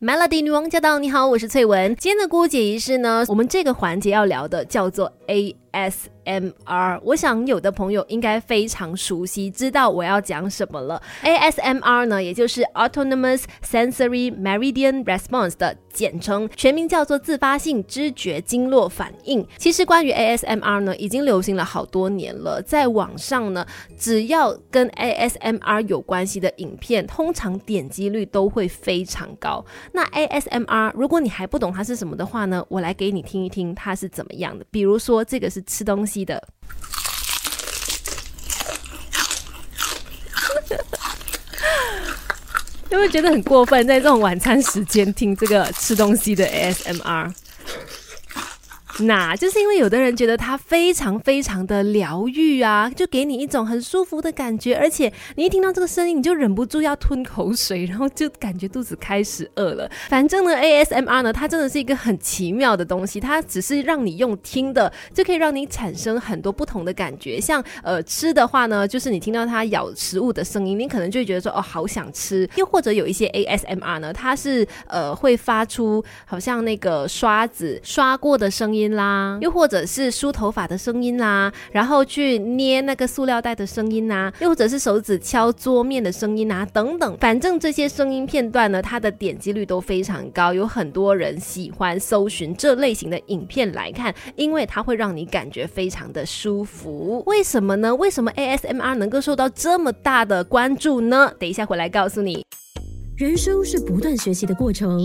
Melody 女王驾到！你好，我是翠文。今天的姑姐仪式呢，我们这个环节要聊的叫做 AS ASMR。我想有的朋友应该非常熟悉，知道我要讲什么了。ASMR 呢，也就是 Autonomous Sensory Meridian Response 的简称，全名叫做自发性知觉经络反应。其实关于 ASMR 呢，已经流行了好多年了，在网上呢，只要跟 ASMR 有关系的影片，通常点击率都会非常高。那 ASMR，如果你还不懂它是什么的话呢，我来给你听一听它是怎么样的。比如说，这个是吃东西的，有没有觉得很过分？在这种晚餐时间听这个吃东西的 ASMR？那就是因为有的人觉得它非常非常的疗愈啊，就给你一种很舒服的感觉，而且你一听到这个声音，你就忍不住要吞口水，然后就感觉肚子开始饿了。反正呢，ASMR 呢，它真的是一个很奇妙的东西，它只是让你用听的，就可以让你产生很多不同的感觉。像呃吃的话呢，就是你听到它咬食物的声音，你可能就会觉得说哦好想吃。又或者有一些 ASMR 呢，它是呃会发出好像那个刷子刷过的声音。啦，又或者是梳头发的声音啦，然后去捏那个塑料袋的声音呐，又或者是手指敲桌面的声音啊，等等，反正这些声音片段呢，它的点击率都非常高，有很多人喜欢搜寻这类型的影片来看，因为它会让你感觉非常的舒服。为什么呢？为什么 ASMR 能够受到这么大的关注呢？等一下回来告诉你。人生是不断学习的过程，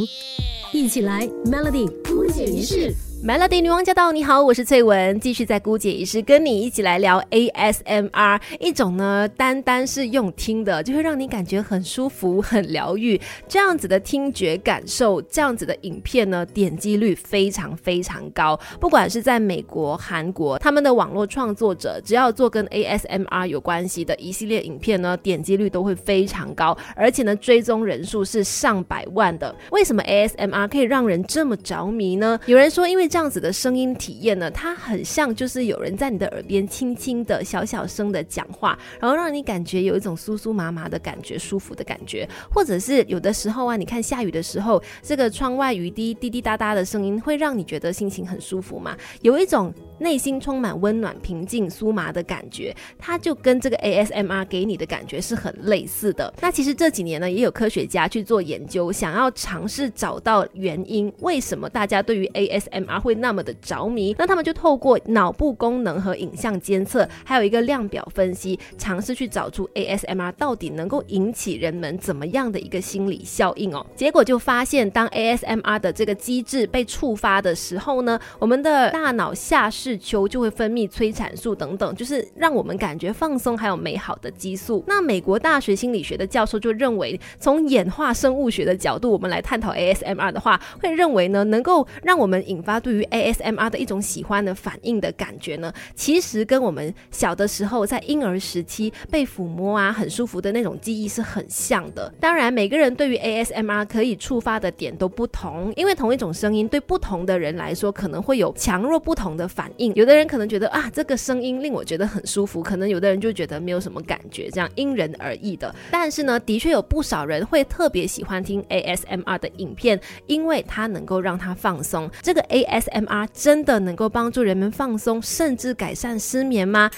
一起来 Melody 不解于事。Melody 女王驾到！你好，我是翠文，继续在姑姐仪式跟你一起来聊 ASMR，一种呢单单是用听的，就会让你感觉很舒服、很疗愈，这样子的听觉感受，这样子的影片呢，点击率非常非常高。不管是在美国、韩国，他们的网络创作者，只要做跟 ASMR 有关系的一系列影片呢，点击率都会非常高，而且呢，追踪人数是上百万的。为什么 ASMR 可以让人这么着迷呢？有人说，因为这样子的声音体验呢，它很像就是有人在你的耳边轻轻的小小声的讲话，然后让你感觉有一种酥酥麻麻的感觉，舒服的感觉，或者是有的时候啊，你看下雨的时候，这个窗外雨滴滴滴答答的声音，会让你觉得心情很舒服嘛，有一种内心充满温暖、平静、酥麻的感觉，它就跟这个 ASMR 给你的感觉是很类似的。那其实这几年呢，也有科学家去做研究，想要尝试找到原因，为什么大家对于 ASMR 会那么的着迷，那他们就透过脑部功能和影像监测，还有一个量表分析，尝试去找出 ASMR 到底能够引起人们怎么样的一个心理效应哦。结果就发现，当 ASMR 的这个机制被触发的时候呢，我们的大脑下视丘就会分泌催产素等等，就是让我们感觉放松还有美好的激素。那美国大学心理学的教授就认为，从演化生物学的角度，我们来探讨 ASMR 的话，会认为呢，能够让我们引发对于 ASMR 的一种喜欢的反应的感觉呢，其实跟我们小的时候在婴儿时期被抚摸啊，很舒服的那种记忆是很像的。当然，每个人对于 ASMR 可以触发的点都不同，因为同一种声音对不同的人来说可能会有强弱不同的反应。有的人可能觉得啊，这个声音令我觉得很舒服，可能有的人就觉得没有什么感觉，这样因人而异的。但是呢，的确有不少人会特别喜欢听 ASMR 的影片，因为它能够让他放松。这个 ASMR。真的能够帮助人们放松，甚至改善失眠吗？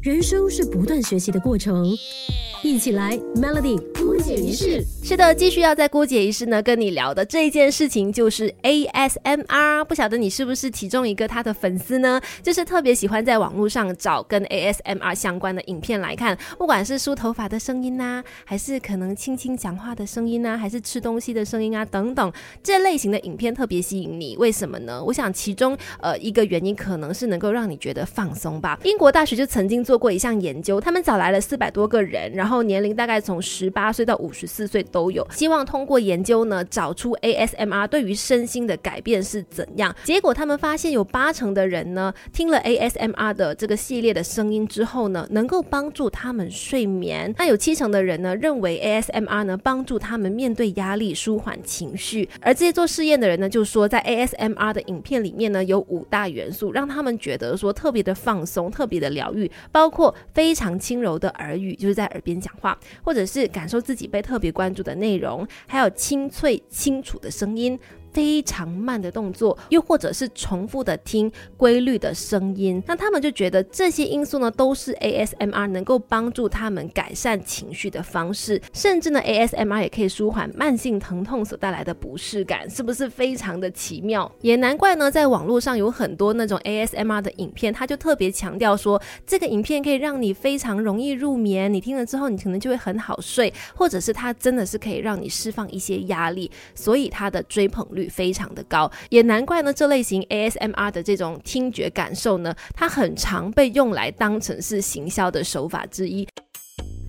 人生是不断学习的过程。一起来，Melody 姑姐仪式。是的，继续要在姑姐仪式呢跟你聊的这一件事情就是 ASMR。不晓得你是不是其中一个他的粉丝呢？就是特别喜欢在网络上找跟 ASMR 相关的影片来看，不管是梳头发的声音呐，还是可能轻轻讲话的声音呐，还是吃东西的声音啊等等，这类型的影片特别吸引你。为什么呢？我想其中呃一个原因可能是能够让你觉得放松吧。英国大学就曾经做过一项研究，他们找来了四百多个人，然后。年龄大概从十八岁到五十四岁都有，希望通过研究呢找出 ASMR 对于身心的改变是怎样。结果他们发现有八成的人呢听了 ASMR 的这个系列的声音之后呢，能够帮助他们睡眠。那有七成的人呢认为 ASMR 呢帮助他们面对压力、舒缓情绪。而这些做试验的人呢就说，在 ASMR 的影片里面呢有五大元素，让他们觉得说特别的放松、特别的疗愈，包括非常轻柔的耳语，就是在耳边讲话，或者是感受自己被特别关注的内容，还有清脆清楚的声音。非常慢的动作，又或者是重复的听规律的声音，那他们就觉得这些因素呢，都是 ASMR 能够帮助他们改善情绪的方式，甚至呢，ASMR 也可以舒缓慢性疼痛所带来的不适感，是不是非常的奇妙？也难怪呢，在网络上有很多那种 ASMR 的影片，他就特别强调说，这个影片可以让你非常容易入眠，你听了之后，你可能就会很好睡，或者是它真的是可以让你释放一些压力，所以它的追捧率。非常的高，也难怪呢。这类型 ASMR 的这种听觉感受呢，它很常被用来当成是行销的手法之一。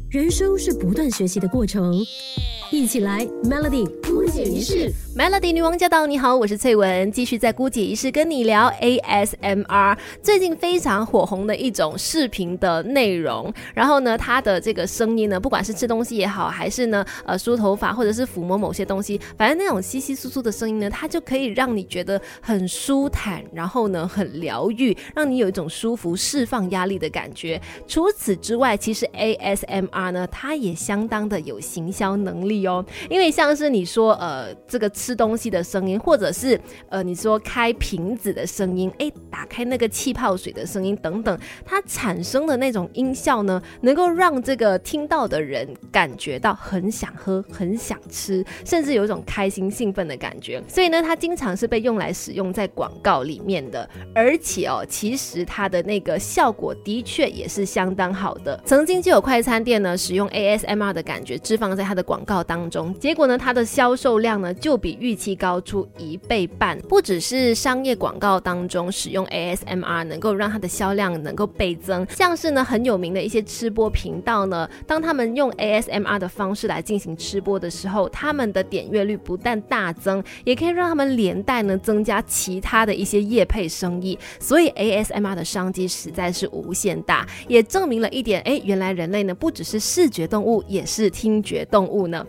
人生是不断学习的过程。一起来，Melody 姑姐仪式，Melody 女王驾到！你好，我是翠文，继续在姑姐仪式跟你聊 ASMR，最近非常火红的一种视频的内容。然后呢，它的这个声音呢，不管是吃东西也好，还是呢，呃，梳头发或者是抚摸某些东西，反正那种稀稀疏疏的声音呢，它就可以让你觉得很舒坦，然后呢，很疗愈，让你有一种舒服、释放压力的感觉。除此之外，其实 ASMR 呢，它也相当的有行销能力。哦，因为像是你说呃这个吃东西的声音，或者是呃你说开瓶子的声音，哎打开那个气泡水的声音等等，它产生的那种音效呢，能够让这个听到的人感觉到很想喝、很想吃，甚至有一种开心兴奋的感觉。所以呢，它经常是被用来使用在广告里面的，而且哦，其实它的那个效果的确也是相当好的。曾经就有快餐店呢，使用 ASMR 的感觉置放在它的广告。当中，结果呢，它的销售量呢就比预期高出一倍半。不只是商业广告当中使用 ASMR 能够让它的销量能够倍增，像是呢很有名的一些吃播频道呢，当他们用 ASMR 的方式来进行吃播的时候，他们的点阅率不但大增，也可以让他们连带呢增加其他的一些业配生意。所以 ASMR 的商机实在是无限大，也证明了一点，哎，原来人类呢不只是视觉动物，也是听觉动物呢。